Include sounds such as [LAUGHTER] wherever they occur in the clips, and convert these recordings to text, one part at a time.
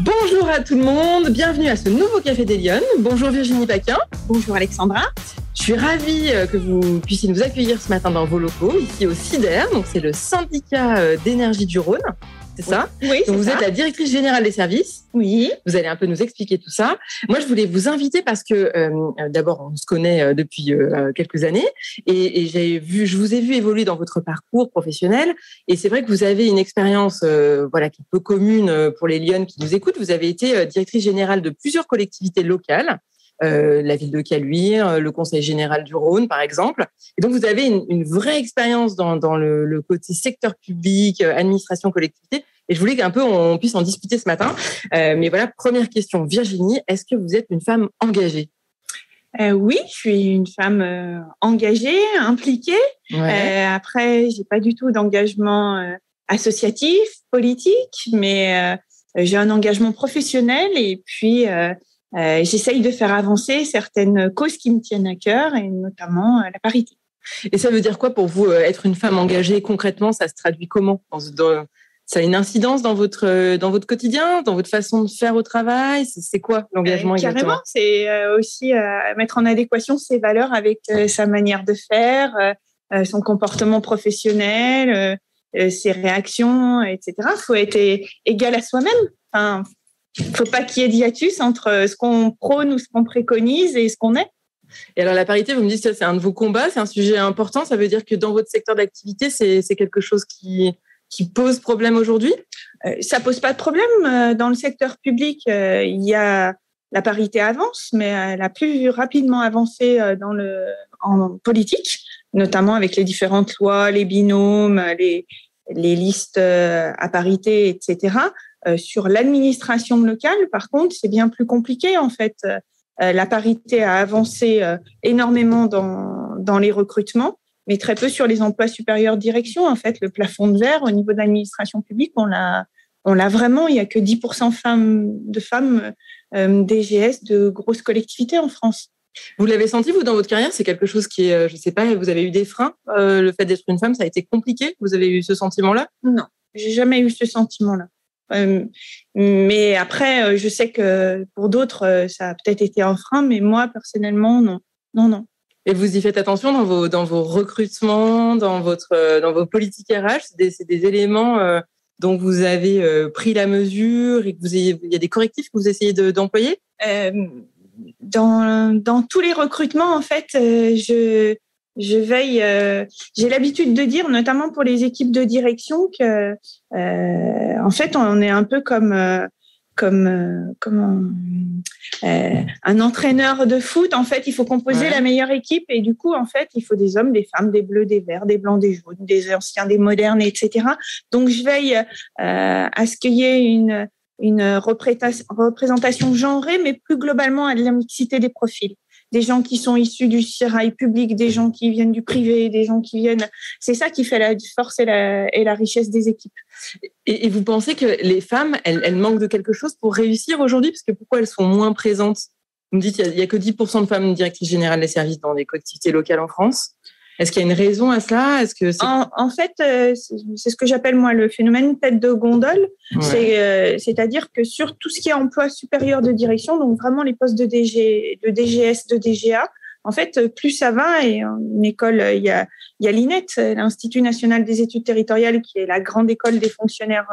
Bonjour à tout le monde, bienvenue à ce nouveau Café des Lyonnes. Bonjour Virginie Paquin. Bonjour Alexandra. Je suis ravie euh, que vous puissiez nous accueillir ce matin dans vos locaux, ici au CIDER, donc c'est le syndicat euh, d'énergie du Rhône c'est ça Oui, Donc vous êtes la directrice générale des services. Oui. Vous allez un peu nous expliquer tout ça. Moi, je voulais vous inviter parce que euh, d'abord, on se connaît euh, depuis euh, quelques années et, et j'ai vu, je vous ai vu évoluer dans votre parcours professionnel et c'est vrai que vous avez une expérience, voilà, qui est peu commune pour les Lyonnes qui nous écoutent. Vous avez été directrice générale de plusieurs collectivités locales. Euh, la ville de Caluire, le Conseil général du Rhône, par exemple. Et donc, vous avez une, une vraie expérience dans, dans le, le, côté secteur public, administration, collectivité. Et je voulais qu'un peu on puisse en discuter ce matin. Euh, mais voilà, première question, Virginie, est-ce que vous êtes une femme engagée? Euh, oui, je suis une femme euh, engagée, impliquée. Ouais. Euh, après, j'ai pas du tout d'engagement euh, associatif, politique, mais j'ai un engagement professionnel et puis j'essaye de faire avancer certaines causes qui me tiennent à cœur et notamment la parité. Et ça veut dire quoi pour vous être une femme engagée concrètement? Ça se traduit comment? Dans, ça a une incidence dans votre euh, dans votre quotidien, dans votre façon de faire au travail? C'est quoi l'engagement euh, Carrément, c'est euh, aussi euh, mettre en adéquation ses valeurs avec euh, sa manière de faire, euh, son comportement professionnel, ses réactions, etc. Il faut être égal à soi-même. Enfin, faut pas qu'il y ait d'hiatus entre ce qu'on prône ou ce qu'on préconise et ce qu'on est. Et alors la parité, vous me dites ça, c'est un de vos combats, c'est un sujet important. Ça veut dire que dans votre secteur d'activité, c'est quelque chose qui qui pose problème aujourd'hui? Euh, Ça pose pas de problème. Euh, dans le secteur public, euh, il y a la parité avance, mais elle a plus rapidement avancé dans le en politique, notamment avec les différentes lois, les binômes, les les listes à parité, etc. sur l'administration locale, par contre, c'est bien plus compliqué en fait. la parité a avancé énormément dans dans les recrutements mais très peu sur les emplois supérieurs direction. En fait, le plafond de verre au niveau de l'administration publique, on l'a, on l'a vraiment. Il y a que 10% femmes, de femmes euh, DGS de grosses collectivités en France. Vous l'avez senti, vous, dans votre carrière? C'est quelque chose qui est, euh, je ne sais pas, vous avez eu des freins euh, Le fait d'être une femme, ça a été compliqué? Vous avez eu ce sentiment-là? Non, j'ai jamais eu ce sentiment-là. Euh, mais après, euh, je sais que pour d'autres, euh, ça a peut-être été un frein, mais moi, personnellement, non. Non, non. Et vous y faites attention dans vos, dans vos recrutements, dans, votre, dans vos politiques RH? C'est des, des, éléments euh, dont vous avez euh, pris la mesure et que vous ayez, il y a des correctifs que vous essayez d'employer? Euh, dans, dans tous les recrutements, en fait, euh, je, je veille. Euh, J'ai l'habitude de dire, notamment pour les équipes de direction, que euh, en fait, on est un peu comme comme euh, comment euh, un entraîneur de foot. En fait, il faut composer ouais. la meilleure équipe et du coup, en fait, il faut des hommes, des femmes, des bleus, des verts, des blancs, des jaunes, des anciens, des modernes, etc. Donc, je veille euh, à ce qu'il y ait une une représentation genrée, mais plus globalement à la mixité des profils des gens qui sont issus du sérail public, des gens qui viennent du privé, des gens qui viennent. C'est ça qui fait la force et la, richesse des équipes. Et, vous pensez que les femmes, elles, elles, manquent de quelque chose pour réussir aujourd'hui? Parce que pourquoi elles sont moins présentes? Vous me dites qu'il n'y a, a, que 10% de femmes directrices générales des services dans des collectivités locales en France. Est-ce qu'il y a une raison à cela? Est-ce que en, en, fait, euh, c'est ce que j'appelle moi le phénomène tête de gondole. Ouais. C'est-à-dire euh, que sur tout ce qui est emploi supérieur de direction, donc vraiment les postes de, DG, de DGS, de DGA, en fait, plus ça va, et en école, il y a, il y a l'INET, l'Institut national des études territoriales, qui est la grande école des fonctionnaires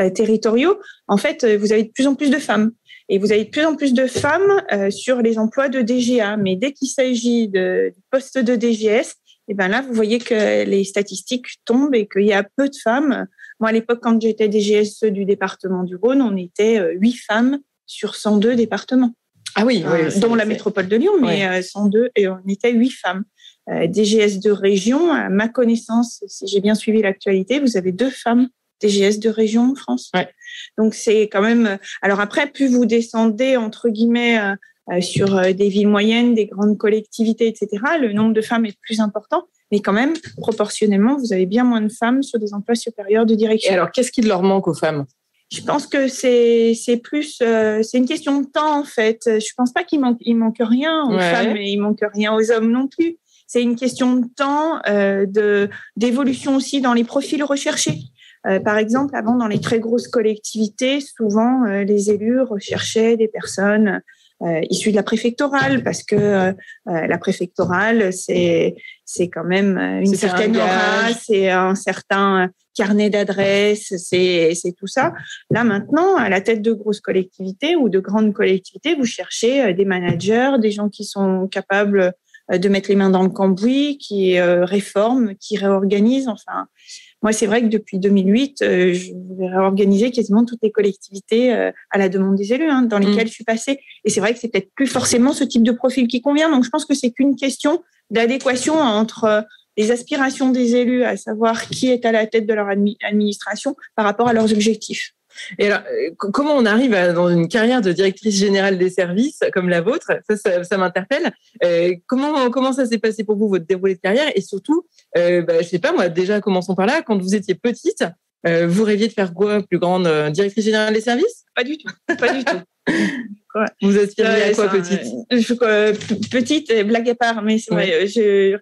euh, territoriaux. En fait, vous avez de plus en plus de femmes. Et vous avez de plus en plus de femmes euh, sur les emplois de DGA. Mais dès qu'il s'agit de postes de DGS, et ben là, vous voyez que les statistiques tombent et qu'il y a peu de femmes. Moi, à l'époque, quand j'étais DGS du département du Rhône, on était huit femmes sur 102 départements. Ah oui, euh, oui dont la métropole de Lyon, mais oui. 102 et on était huit femmes. Euh, DGS de région, à ma connaissance, si j'ai bien suivi l'actualité, vous avez deux femmes DGS de région en France. Ouais. Donc c'est quand même. Alors après, plus vous descendez entre guillemets euh, sur euh, des villes moyennes, des grandes collectivités, etc., le nombre de femmes est plus important. Mais quand même, proportionnellement, vous avez bien moins de femmes sur des emplois supérieurs de direction. Et alors, qu'est-ce qui leur manque aux femmes? Je pense que c'est c'est plus euh, c'est une question de temps en fait. Je pense pas qu'il manque il manque rien aux ouais. femmes et il manque rien aux hommes non plus. C'est une question de temps, euh, de d'évolution aussi dans les profils recherchés. par exemple, avant, dans les très grosses collectivités, souvent, les élus recherchaient des personnes euh, issus de la préfectorale, parce que euh, la préfectorale, c'est c'est quand même une certaine aura, c'est un certain carnet d'adresses, c'est c'est tout ça. Là maintenant, à la tête de grosses collectivités ou de grandes collectivités, vous cherchez euh, des managers, des gens qui sont capables de mettre les mains dans le cambouis, qui réforment, qui réorganisent. Enfin, moi, c'est vrai que depuis 2008, euh, je vais réorganiser quasiment toutes les collectivités euh, à la demande des élus hein, dans lesquelles mmh. je suis passée. Et c'est vrai que c'est peut-être plus forcément ce type de profil qui convient. Donc, je pense que c'est qu'une question d'adéquation entre euh, les aspirations des élus, à savoir qui est à la tête de leur administration par rapport à leurs objectifs. Et alors, euh, comment on arrive dans une carrière de directrice générale des services comme la vôtre Ça, ça, m'interpelle. Euh, comment, comment ça s'est passé pour vous, votre déroulé de carrière? Et surtout, euh, bah, je sais pas, moi, déjà, commençons par là. Quand vous étiez petite, euh, vous rêviez de faire quoi Plus grande directrice générale des services? Pas du tout. Pas du tout. [LAUGHS] Vous aspiriez à quoi petite? je, Petite, blague à part, mais c'est vrai. Je,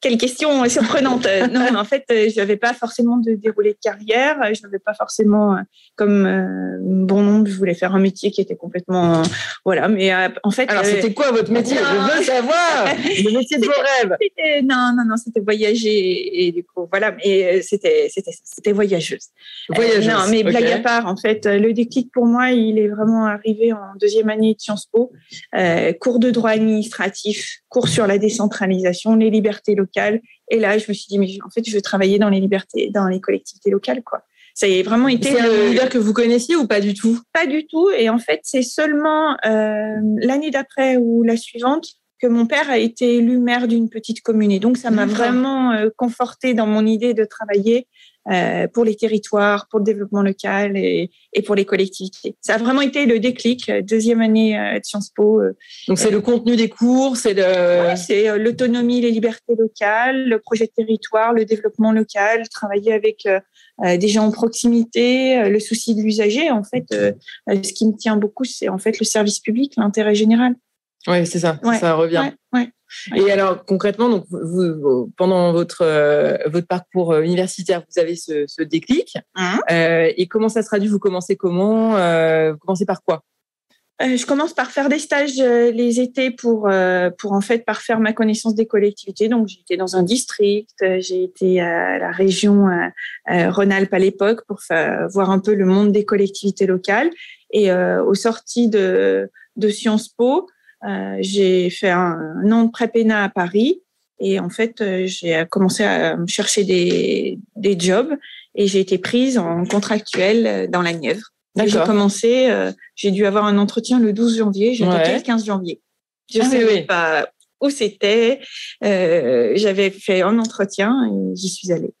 quelle question surprenante. non, en fait, je n'avais pas forcément de déroulé de carrière. Je n'avais pas forcément, comme euh, bon nombre, je voulais faire un métier qui était complètement, voilà. Mais euh, en fait, alors c'était quoi votre métier? Je veux savoir le métier de vos rêves. Non, non, non, c'était voyager et du coup, voilà. Mais c'était, c'était, c'était voyageuse. Voyageuse. non, mais blague à part, en fait, le déclic pour moi, il est vraiment arrivé en deuxième année de Sciences Po, euh, cours de droit administratif, cours sur la décentralisation, les libertés locales. Et là, je me suis dit, mais en fait, je veux travailler dans les libertés, dans les collectivités locales, quoi. Ça a vraiment été. C'est un univers que vous connaissiez ou pas du tout? Pas du tout. Et en fait, c'est seulement euh, l'année d'après ou la suivante que mon père a été élu maire d'une petite commune. Et donc, ça m'a vraiment euh, conforté dans mon idée de travailler pour les territoires, pour le développement local et, et, pour les collectivités. Ça a vraiment été le déclic, euh, deuxième année euh, de Sciences Po. Donc c'est le contenu des cours, c'est le... c'est l'autonomie, les libertés locales, le projet de territoire, le développement local, travailler avec des gens en proximité, le souci de l'usager. En fait, ce qui me tient beaucoup, c'est en fait le service public, l'intérêt général. Oui, c'est ça, ça revient. Ouais, et alors concrètement, donc vous, pendant votre euh, votre parcours euh, universitaire, vous avez ce, ce déclic. Hein euh, et comment ça se traduit? Vous commencez comment? Euh, Vous commencez par quoi? Je commence par faire des stages les étés pour pour en fait parfaire ma connaissance des collectivités. Donc été dans un district, j'ai été à la région Rhône-Alpes à l'époque pour faire, voir un peu le monde des collectivités locales. Et au sorti de de Sciences Po, j'ai fait un, an de prépéna à Paris et en fait, euh, j'ai commencé à chercher des, des jobs et j'ai été prise en contractuel dans la Nièvre. J'ai commencé, euh, j'ai dû avoir un entretien le 12 janvier, j'étais le 15 janvier. Je ne ah savais pas où c'était. Euh, J'avais fait un entretien et j'y suis allée.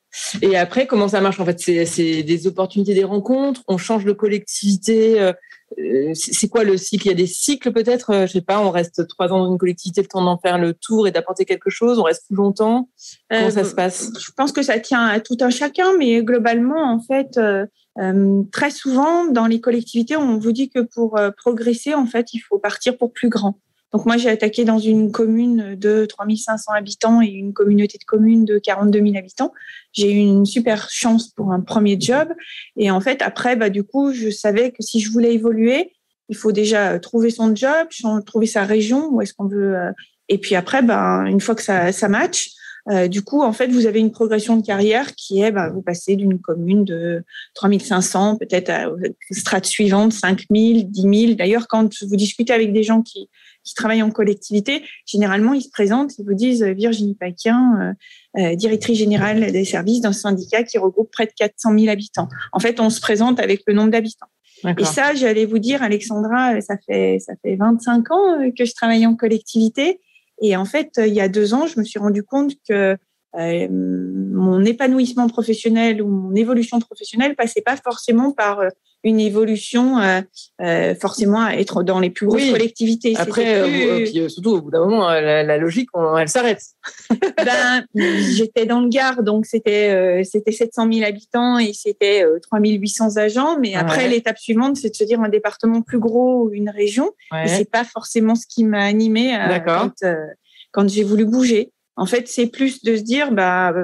Et après, comment ça marche En fait, c'est des opportunités, des rencontres. On change de collectivité. Euh, c'est quoi le cycle? Il y a des cycles peut-être? Euh, Je sais pas, on reste trois ans dans une collectivité, le temps d'en faire le tour et d'apporter quelque chose? On reste plus longtemps? Comment ça se passe? Je pense que ça tient à tout un chacun, mais globalement, en fait, euh, très souvent dans les collectivités, on vous dit que pour progresser, en fait, il faut partir pour plus grand. Donc moi, j'ai attaqué dans une commune de 3500 habitants et une communauté de communes de 42 000 habitants. J'ai eu une super chance pour un premier job. Et en fait, après, bah, du coup, je savais que si je voulais évoluer, il faut déjà trouver son job, trouver sa région, où est-ce qu'on veut. Euh, et puis après, bah, une fois que ça, ça match, euh, du coup, en fait, vous avez une progression de carrière qui est, bah, vous passez d'une commune de 3500, peut-être à strate suivante, 5000, 10 000. D'ailleurs, quand vous discutez avec des gens qui, qui travaillent en collectivité, généralement, ils se présentent, ils vous disent euh, Virginie Paquin, euh, euh, directrice générale des services d'un syndicat qui regroupe près de 400 000 habitants. En fait, on se présente avec le nombre d'habitants. Et ça, j'allais vous dire, Alexandra, ça fait, ça fait 25 ans que je travaille en collectivité. Et en fait, il y a deux ans, je me suis rendu compte que euh, mon épanouissement professionnel ou mon évolution professionnelle passait pas forcément par euh, une évolution euh, euh, forcément à être dans les plus grosses collectivités. Après, puis, surtout au bout d'un moment, la, la logique, elle s'arrête. [LAUGHS] ben, j'étais dans le Gard, donc c'était c'était 700 000 habitants et c'était 3800 agents. Mais après, l'étape suivante, c'est de se dire un département plus gros ou une région. Ouais. Et c'est pas forcément ce qui m'a animé quand, quand j'ai voulu bouger. En fait, c'est plus de se dire, bah,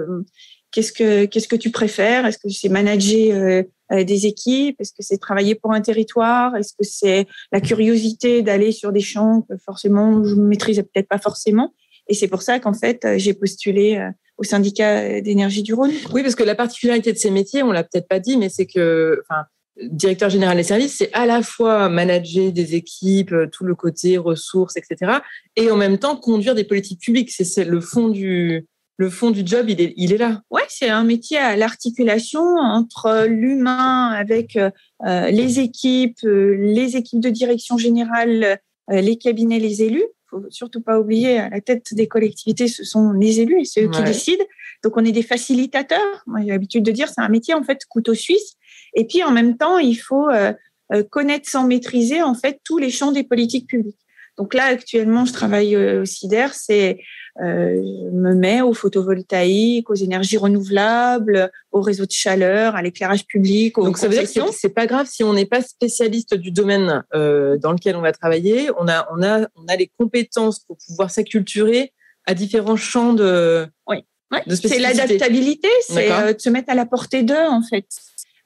qu'est-ce que qu'est-ce que tu préfères? Est-ce que c'est manager des équipes? Est-ce que c'est travailler pour un territoire? Est-ce que c'est la curiosité d'aller sur des champs que forcément je ne maîtrisais peut-être pas forcément? Et c'est pour ça qu'en fait j'ai postulé au syndicat d'énergie du Rhône. Oui, parce que la particularité de ces métiers, on l'a peut-être pas dit, mais c'est que, enfin, directeur général des services, c'est à la fois manager des équipes, euh, tout le côté ressources, etc., et en même temps conduire des politiques publiques. C'est le fond du le fond du job, il est, il est là. Ouais, c'est un métier à l'articulation entre l'humain avec euh, les équipes, euh, les équipes de direction générale, les cabinets, les élus. Faut surtout pas oublier, à la tête des collectivités, ce sont les élus et ceux qui décident. Donc, on est des facilitateurs. Moi, j'ai l'habitude de dire, c'est un métier en fait couteau suisse et puis en même temps, il faut euh, euh, connaître sans maîtriser en fait tous les champs des politiques publiques. Donc là, actuellement, je travaille euh, au CIDER, c'est je me mets au photovoltaïque, aux énergies renouvelables, au réseau de chaleur, à l'éclairage public. Donc ça veut dire que c'est pas grave si on n'est pas spécialiste du domaine dans lequel on va travailler. On a, on a, on a les compétences pour pouvoir s'acculturer à différents champs de. Oui. c'est l'adaptabilité, c'est de se mettre à la portée d'eux en fait.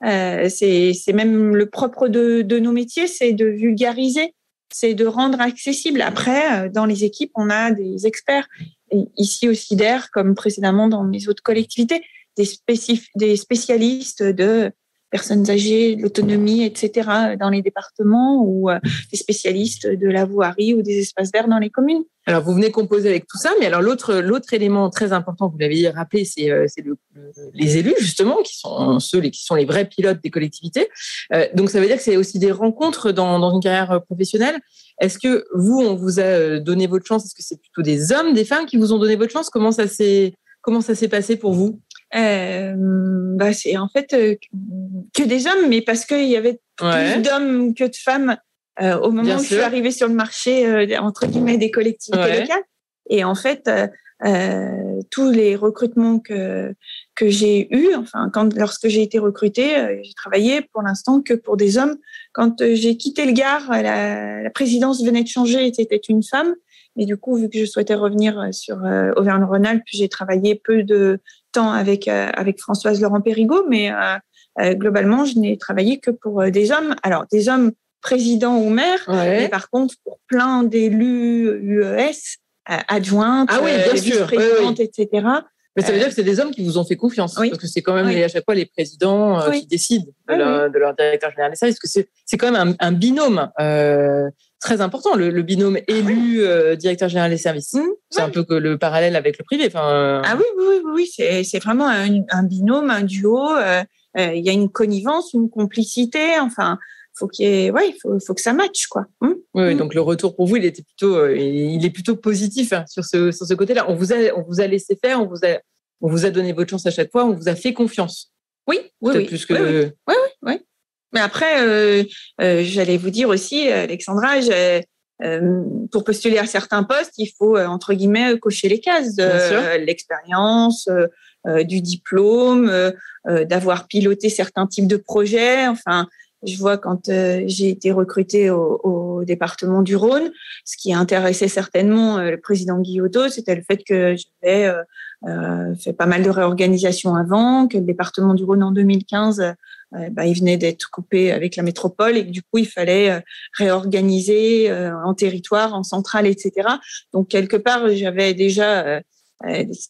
Euh, c'est même le propre de, de nos métiers, c'est de vulgariser, c'est de rendre accessible. Après, euh, dans les équipes, on a des experts. ici au CIDER, comme précédemment dans mes autres collectivités, des, des spécialistes de personnes âgées, l'autonomie, etc. dans les départements ou euh, des spécialistes de la voirie ou des espaces verts dans les communes. Alors, vous venez composer avec tout ça, mais alors l'autre l'autre élément très important, vous l'avez rappelé, c'est euh, les élus justement, qui sont ceux qui sont les vrais pilotes des collectivités. Euh, donc, ça veut dire que c'est aussi des rencontres dans, dans une carrière professionnelle. Est-ce que vous, on vous a donné votre chance? Est-ce que c'est plutôt des hommes, des femmes qui vous ont donné votre chance? Comment ça s'est comment ça s'est passé pour vous? Euh, bah c'est en fait euh, que des hommes, mais parce qu'il y avait plus d'hommes que de femmes euh, au moment où je suis arrivée sur le marché euh, entre guillemets des collectivités locales. Et en fait, euh, tous les recrutements que que j'ai eus, enfin quand lorsque j'ai été recrutée, j'ai travaillé pour l'instant que pour des hommes. Quand j'ai quitté le Gard, la, la présidence venait de changer, c'était une femme. Mais du coup, vu que je souhaitais revenir sur Auvergne-Rhône-Alpes, j'ai travaillé peu de temps avec euh, avec Françoise Laurent Périgot, mais euh, euh, globalement, je n'ai travaillé que pour des hommes. Alors des hommes présidents ou maires, mais par contre pour plein d'élus UES, adjointes, ah oui, vice-présidentes, etc. Mais ça veut dire que c'est des hommes qui vous ont fait confiance, parce que c'est quand même à chaque fois les présidents qui décident de, leur, directeur général. Des services, parce que c'est quand même un, binôme très important, le, binôme ah élu euh, directeur général des services. Mmh, c'est un peu que le parallèle avec le privé. Enfin, euh. Ah oui, oui, oui, oui c'est vraiment un, binôme, un duo. Euh, il y a une connivence, une complicité. Enfin, faut qu'il ouais, il faut, faut, que ça matche, quoi. Mmh, oui, mmh. donc le retour pour vous, il était plutôt, il est plutôt positif hein, sur ce sur ce côté-là. On vous a on vous a laissé faire, on vous a on vous a donné votre chance à chaque fois, on vous a fait confiance. Oui, oui, oui. Plus que... oui, oui, oui, oui. Mais après, euh, euh, j'allais vous dire aussi, Alexandra, euh, pour postuler à certains postes, il faut entre guillemets cocher les cases, l'expérience, du diplôme, d'avoir piloté certains types de projets. Enfin, je vois quand j'ai été recrutée au, au, département du Rhône, ce qui intéressait certainement le président Guillotot, c'était le fait que j'avais fait pas mal de réorganisations avant, que le département du Rhône en 2015 euh, bah, il venait d'être coupé avec la métropole et du coup il fallait euh, réorganiser euh, en territoire, en centrale, etc. Donc quelque part j'avais déjà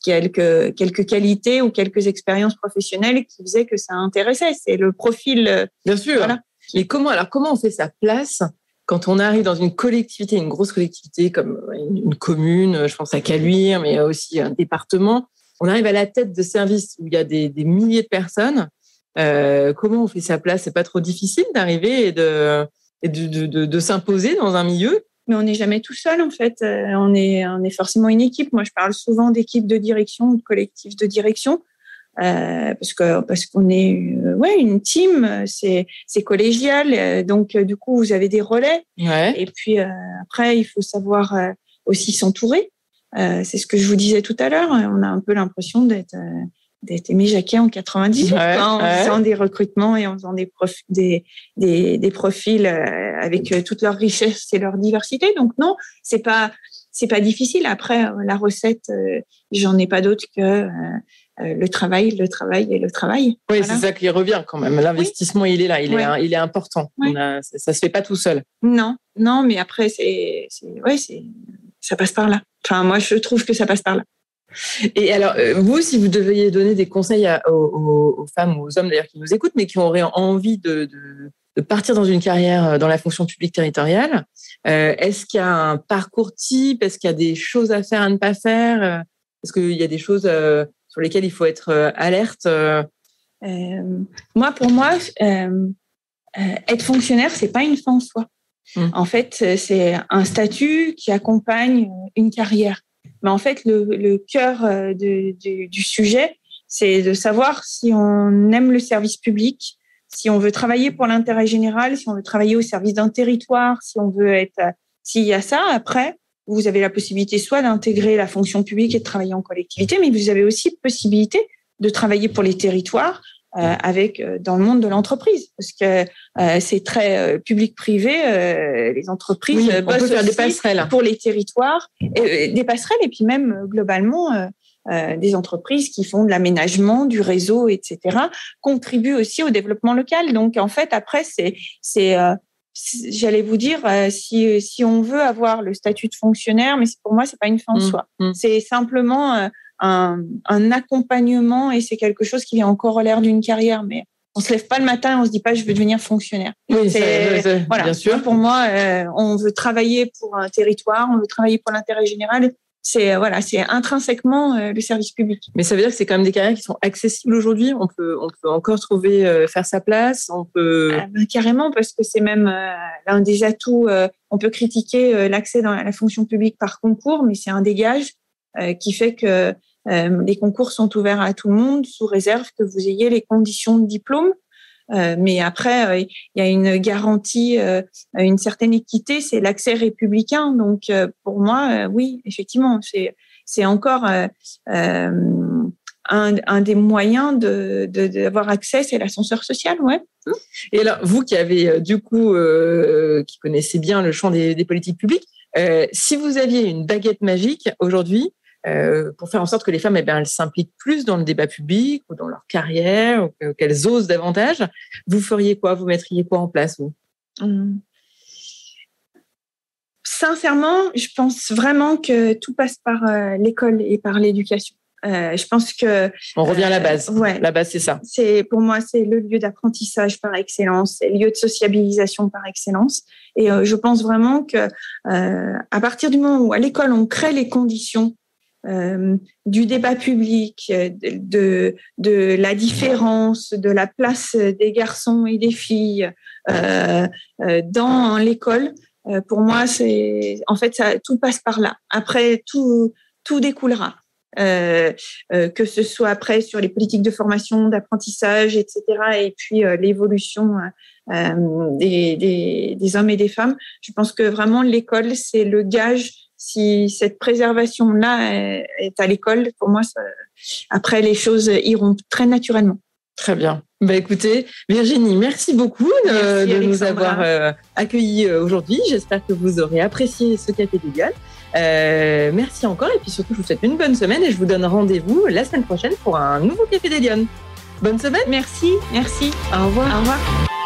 quelques quelques qualités ou quelques expériences professionnelles qui faisaient que ça intéressait. C'est le profil. Bien sûr. Voilà. Mais comment alors comment on fait sa place quand on arrive dans une collectivité, une grosse collectivité comme une commune, je pense à Caluire, mais aussi un département, on arrive à la tête de services où il y a des, des milliers de personnes euh, comment on fait sa place? C'est pas trop difficile d'arriver et de, de, de, de, s'imposer dans un milieu? Mais on n'est jamais tout seul en fait. Euh, on est, on est forcément une équipe. Moi, je parle souvent d'équipe de direction, de collectif de direction, euh, parce que parce qu'on est euh, ouais une team, c'est c'est collégial. Donc du coup, vous avez des relais. Ouais. Et puis après, il faut savoir aussi s'entourer. c'est ce que je vous disais tout à l'heure. On a un peu l'impression d'être d'être Aimé Jacquet en 98 en faisant des recrutements et en faisant des, des, des, des, profils euh, avec euh, toute leur richesse et leur diversité. Donc non, c'est pas c'est pas difficile. Après, euh, la recette, j'en ai pas d'autre que le travail, le travail et le travail. Oui, c'est ça qui revient quand même. L'investissement, il est là, il, est, il est important. ça, ne se fait pas tout seul. Non, non, mais après, c'est, ouais, ça passe par là. Enfin, moi, je trouve que ça passe par là. Et alors, vous, si vous deviez donner des conseils aux, femmes aux hommes d'ailleurs qui nous écoutent, mais qui auraient envie de, de partir dans une carrière dans la fonction publique territoriale, est-ce qu'il y a un parcours type? Est-ce qu'il y a des choses à faire, à ne pas faire? Est-ce qu'il y a des choses euh, sur lesquelles il faut être euh, alerte euh? Moi, pour moi, être fonctionnaire, c'est pas une fin en soi. Mmh. En fait, c'est un statut qui accompagne une carrière. Mais en fait, le, cœur du, du, sujet, c'est de savoir si on aime le service public, si on veut travailler pour l'intérêt général, si on veut travailler au service d'un territoire, si on veut être, s'il y a ça, après, vous avez la possibilité soit d'intégrer la fonction publique et de travailler en collectivité, mais vous avez aussi possibilité de travailler pour les territoires euh, avec euh, dans le monde de l'entreprise parce que euh, c'est très public-privé. les entreprises oui, on peut faire des passerelles pour les territoires, et, des passerelles et puis même globalement. des entreprises qui font de l'aménagement du réseau, etc., contribuent aussi au développement local. Donc, en fait, après, c'est c'est j'allais vous dire, euh, si, si on veut avoir le statut de fonctionnaire, mais pour moi, c'est pas une fin en mmh, soi. Mmh. C'est simplement euh, un, un, accompagnement et c'est quelque chose qui vient encore l'air d'une carrière. Mais on se lève pas le matin et on se dit pas je veux devenir fonctionnaire. Oui, c'est, voilà. bien sûr. Pour moi, euh, on veut travailler pour un territoire, on veut travailler pour l'intérêt général c'est voilà, c'est intrinsèquement euh, le service public. Mais ça veut dire que c'est quand même des carrières qui sont accessibles aujourd'hui. On peut, on peut encore trouver euh, faire sa place. On peut ah, ben, carrément parce que c'est même l'un des atouts. on peut critiquer l'accès dans la fonction publique par concours, mais c'est un dégage qui fait que les concours sont ouverts à tout le monde sous réserve que vous ayez les conditions de diplôme. Euh, mais après, euh, il y a une garantie, euh, une certaine équité, c'est l'accès républicain. Donc, pour moi, oui, effectivement, c'est encore un, des moyens de d'avoir accès, c'est l'ascenseur social, ouais. Et alors, vous qui avez du coup, qui connaissez bien le champ des politiques publiques, si vous aviez une baguette magique aujourd'hui, euh, pour faire en sorte que les femmes eh bien, elles s'impliquent plus dans le débat public ou dans leur carrière, ou qu'elles osent davantage, vous feriez quoi? Vous mettriez quoi en place vous? Hum. Sincèrement, je pense vraiment que tout passe par euh, l'école et par l'éducation. Euh, je pense que on revient à la base. Ouais, la base c'est ça. C'est pour moi c'est le lieu d'apprentissage par excellence, c'est le lieu de sociabilisation par excellence. Et je pense vraiment que à partir du moment où à l'école on crée les conditions euh, du débat public, euh, de, de la différence, de la place des garçons et des filles euh, dans l'école. pour moi, c'est en fait ça, tout passe par là. Après, tout tout découlera. que ce soit après sur les politiques de formation, d'apprentissage, etc., et puis l'évolution des, des, des, hommes et des femmes. Je pense que vraiment l'école, c'est le gage si cette préservation-là est à l'école, pour moi, après, les choses iront très naturellement. Très bien. Bah, écoutez, Virginie, merci beaucoup de, nous avoir euh, accueillis euh, aujourd'hui. J'espère que vous aurez apprécié ce café des Euh, merci encore et puis surtout, je vous souhaite une bonne semaine et je vous donne rendez-vous la semaine prochaine pour un nouveau café des Bonne semaine. Merci, merci. Au revoir. Au revoir.